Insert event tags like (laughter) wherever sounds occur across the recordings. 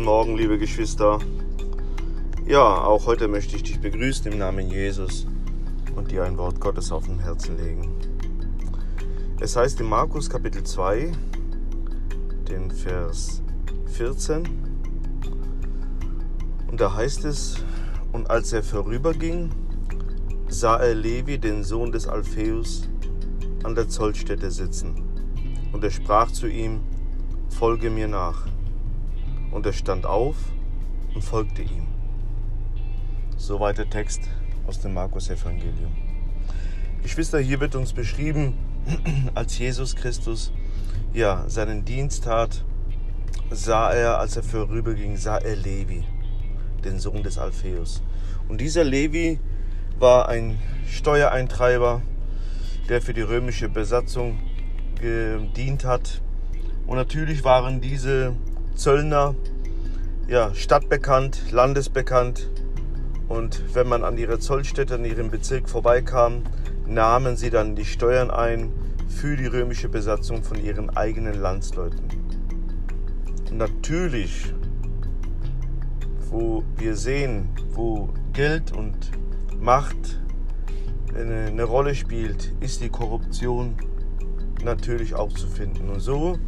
Guten Morgen, liebe Geschwister. Ja, auch heute möchte ich dich begrüßen im Namen Jesus und dir ein Wort Gottes auf dem Herzen legen. Es heißt in Markus Kapitel 2, den Vers 14, und da heißt es, und als er vorüberging, sah er Levi, den Sohn des Alpheus, an der Zollstätte sitzen. Und er sprach zu ihm, Folge mir nach. Und er stand auf und folgte ihm. Soweit der Text aus dem Markus-Evangelium. Geschwister, hier wird uns beschrieben, (clears throat) als Jesus Christus ja, seinen Dienst tat, sah er, als er vorüberging, sah er Levi, den Sohn des Alpheus. Und dieser Levi war ein Steuereintreiber, der für die römische Besatzung gedient hat. Und natürlich waren diese Zöllner, ja, stadtbekannt, landesbekannt. Und wenn man an ihre Zollstätte, in ihrem Bezirk vorbeikam, nahmen sie dann die Steuern ein für die römische Besatzung von ihren eigenen Landsleuten. Natürlich, wo wir sehen, wo Geld und Macht eine, eine Rolle spielt, ist die Korruption natürlich auch zu finden. Und so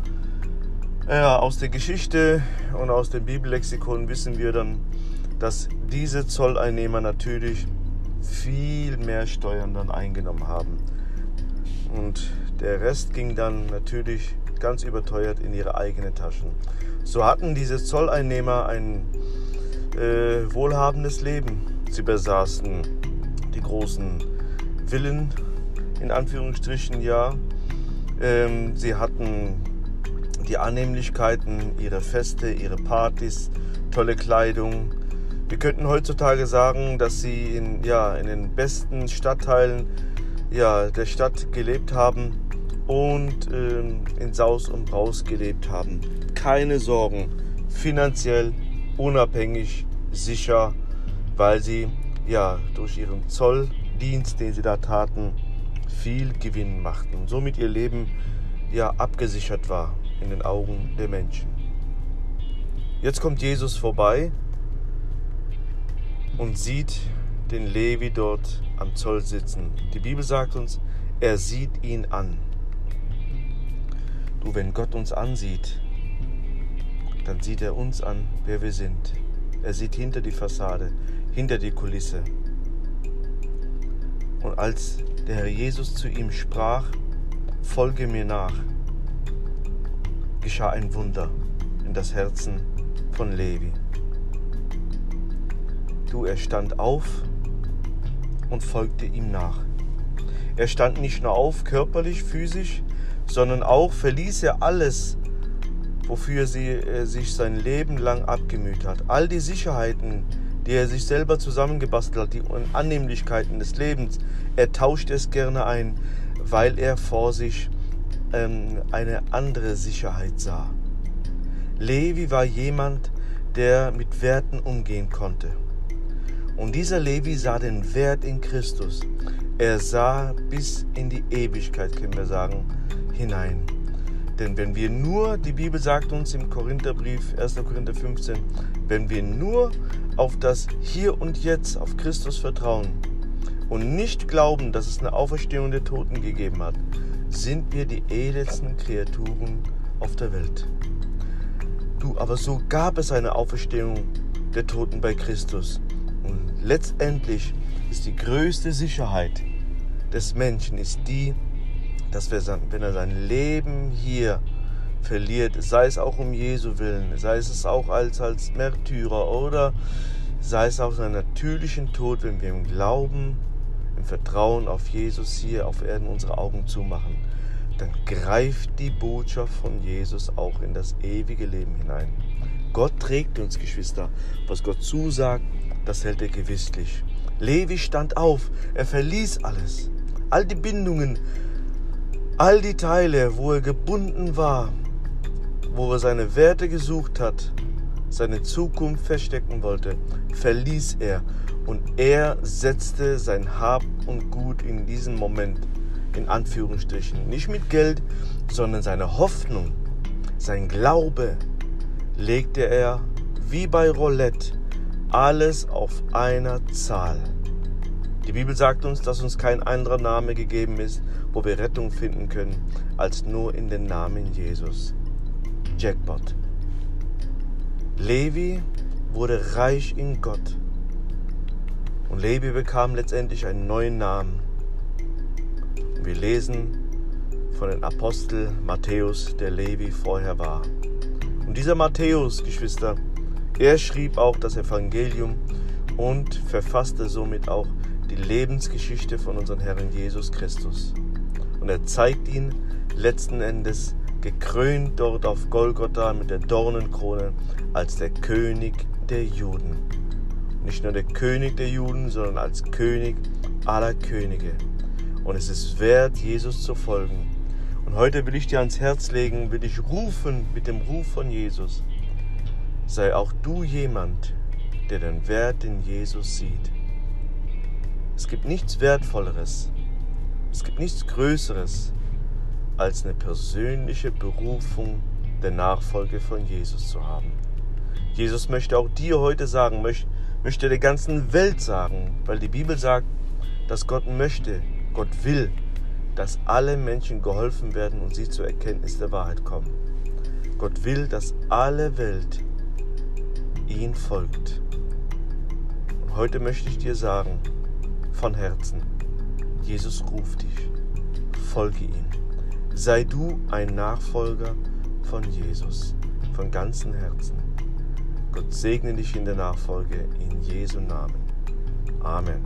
ja, aus der Geschichte und aus dem Bibellexikon wissen wir dann, dass diese Zolleinnehmer natürlich viel mehr Steuern dann eingenommen haben. Und der Rest ging dann natürlich ganz überteuert in ihre eigenen Taschen. So hatten diese Zolleinnehmer ein äh, wohlhabendes Leben. Sie besaßen die großen Villen, in Anführungsstrichen ja. Ähm, sie hatten die Annehmlichkeiten, ihre Feste, ihre Partys, tolle Kleidung. Wir könnten heutzutage sagen, dass sie in, ja, in den besten Stadtteilen ja, der Stadt gelebt haben und ähm, in Saus und Braus gelebt haben. Keine Sorgen, finanziell unabhängig, sicher, weil sie ja durch ihren Zolldienst, den sie da taten, viel Gewinn machten und somit ihr Leben ja abgesichert war in den Augen der Menschen. Jetzt kommt Jesus vorbei und sieht den Levi dort am Zoll sitzen. Die Bibel sagt uns, er sieht ihn an. Du, wenn Gott uns ansieht, dann sieht er uns an, wer wir sind. Er sieht hinter die Fassade, hinter die Kulisse. Und als der Herr Jesus zu ihm sprach, folge mir nach, geschah ein Wunder in das Herzen von Levi. Du, er stand auf und folgte ihm nach. Er stand nicht nur auf, körperlich, physisch, sondern auch verließ er alles, wofür sie, er sich sein Leben lang abgemüht hat. All die Sicherheiten, die er sich selber zusammengebastelt hat, die Annehmlichkeiten des Lebens, er tauscht es gerne ein, weil er vor sich ähm, eine andere Sicherheit sah. Levi war jemand, der mit Werten umgehen konnte. Und dieser Levi sah den Wert in Christus. Er sah bis in die Ewigkeit, können wir sagen, hinein. Denn wenn wir nur, die Bibel sagt uns im Korintherbrief, 1. Korinther 15, wenn wir nur auf das Hier und Jetzt, auf Christus vertrauen und nicht glauben, dass es eine Auferstehung der Toten gegeben hat, sind wir die edelsten Kreaturen auf der Welt. Du, aber so gab es eine Auferstehung der Toten bei Christus. Und letztendlich ist die größte Sicherheit des Menschen ist die, dass wir, wenn er sein Leben hier verliert, sei es auch um Jesu willen, sei es auch als, als Märtyrer oder sei es auch seinen natürlichen Tod, wenn wir im Glauben im Vertrauen auf Jesus hier auf Erden unsere Augen zumachen, dann greift die Botschaft von Jesus auch in das ewige Leben hinein. Gott trägt uns, Geschwister. Was Gott zusagt, das hält er gewisslich. Levi stand auf, er verließ alles. All die Bindungen, all die Teile, wo er gebunden war, wo er seine Werte gesucht hat, seine Zukunft verstecken wollte, verließ er und er setzte sein Hab und Gut in diesem Moment in Anführungsstrichen nicht mit Geld, sondern seine Hoffnung, sein Glaube legte er wie bei Roulette, alles auf einer Zahl. Die Bibel sagt uns, dass uns kein anderer Name gegeben ist, wo wir Rettung finden können, als nur in den Namen Jesus. Jackpot. Levi wurde reich in Gott. Und Levi bekam letztendlich einen neuen Namen. Wir lesen von den Apostel Matthäus, der Levi vorher war. Und dieser Matthäus, Geschwister, er schrieb auch das Evangelium und verfasste somit auch die Lebensgeschichte von unserem Herrn Jesus Christus. Und er zeigt ihn letzten Endes gekrönt dort auf Golgotha mit der Dornenkrone als der König der Juden. Nicht nur der König der Juden, sondern als König aller Könige. Und es ist wert, Jesus zu folgen. Und heute will ich dir ans Herz legen, will ich rufen mit dem Ruf von Jesus. Sei auch du jemand, der den Wert in Jesus sieht. Es gibt nichts Wertvolleres, es gibt nichts Größeres, als eine persönliche Berufung der Nachfolge von Jesus zu haben. Jesus möchte auch dir heute sagen, möchte der ganzen Welt sagen, weil die Bibel sagt, dass Gott möchte, Gott will, dass alle Menschen geholfen werden und sie zur Erkenntnis der Wahrheit kommen. Gott will, dass alle Welt ihn folgt. Und heute möchte ich dir sagen, von Herzen, Jesus ruft dich, folge ihm. Sei du ein Nachfolger von Jesus, von ganzem Herzen. Gott segne dich in der Nachfolge in Jesu Namen. Amen.